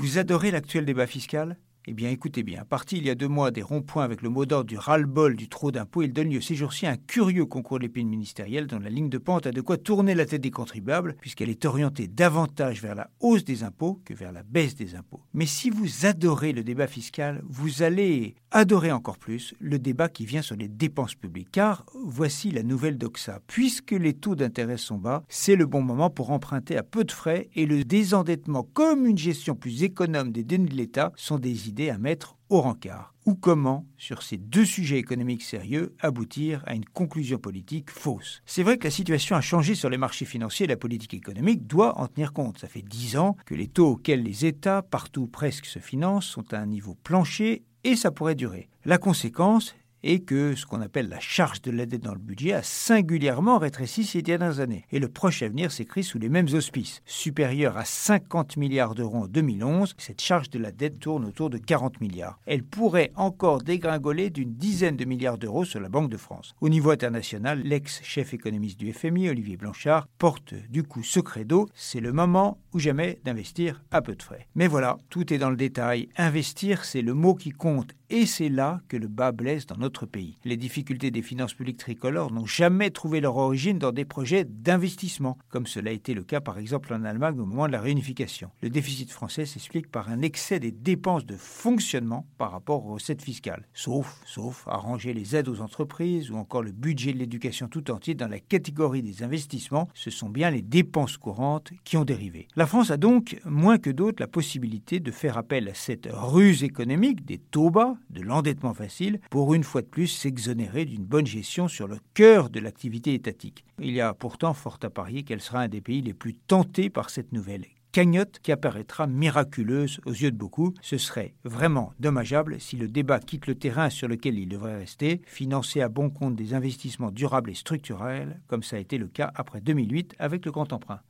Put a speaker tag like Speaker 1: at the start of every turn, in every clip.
Speaker 1: Vous adorez l'actuel débat fiscal? Eh bien, écoutez bien, parti il y a deux mois des ronds-points avec le mot d'ordre du ras-le-bol du trop d'impôts, il donne lieu ces jours-ci à un curieux concours de l'épine ministérielle dont la ligne de pente a de quoi tourner la tête des contribuables, puisqu'elle est orientée davantage vers la hausse des impôts que vers la baisse des impôts. Mais si vous adorez le débat fiscal, vous allez adorer encore plus le débat qui vient sur les dépenses publiques. Car voici la nouvelle doxa. Puisque les taux d'intérêt sont bas, c'est le bon moment pour emprunter à peu de frais et le désendettement comme une gestion plus économe des deniers de l'État sont des à mettre au rencard Ou comment, sur ces deux sujets économiques sérieux, aboutir à une conclusion politique fausse C'est vrai que la situation a changé sur les marchés financiers et la politique économique doit en tenir compte. Ça fait dix ans que les taux auxquels les États, partout presque, se financent sont à un niveau plancher et ça pourrait durer. La conséquence, et que ce qu'on appelle la charge de la dette dans le budget a singulièrement rétréci ces dernières années. Et le proche avenir s'écrit sous les mêmes auspices. Supérieure à 50 milliards d'euros en 2011, cette charge de la dette tourne autour de 40 milliards. Elle pourrait encore dégringoler d'une dizaine de milliards d'euros sur la Banque de France. Au niveau international, l'ex-chef économiste du FMI, Olivier Blanchard, porte du coup ce credo, c'est le moment ou jamais d'investir à peu de frais. Mais voilà, tout est dans le détail. Investir, c'est le mot qui compte et c'est là que le bas blesse dans notre pays. Les difficultés des finances publiques tricolores n'ont jamais trouvé leur origine dans des projets d'investissement, comme cela a été le cas par exemple en Allemagne au moment de la réunification. Le déficit français s'explique par un excès des dépenses de fonctionnement par rapport aux recettes fiscales, sauf, sauf arranger les aides aux entreprises ou encore le budget de l'éducation tout entier dans la catégorie des investissements, ce sont bien les dépenses courantes qui ont dérivé. La France a donc, moins que d'autres, la possibilité de faire appel à cette ruse économique des taux bas de l'endettement facile pour une fois plus s'exonérer d'une bonne gestion sur le cœur de l'activité étatique. Il y a pourtant fort à parier qu'elle sera un des pays les plus tentés par cette nouvelle cagnotte qui apparaîtra miraculeuse aux yeux de beaucoup. Ce serait vraiment dommageable si le débat quitte le terrain sur lequel il devrait rester, financé à bon compte des investissements durables et structurels, comme ça a été le cas après 2008 avec le grand emprunt.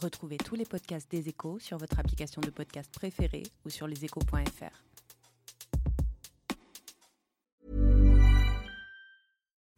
Speaker 2: Retrouvez tous les podcasts des échos sur votre application de podcast préférée ou sur leséchos.fr.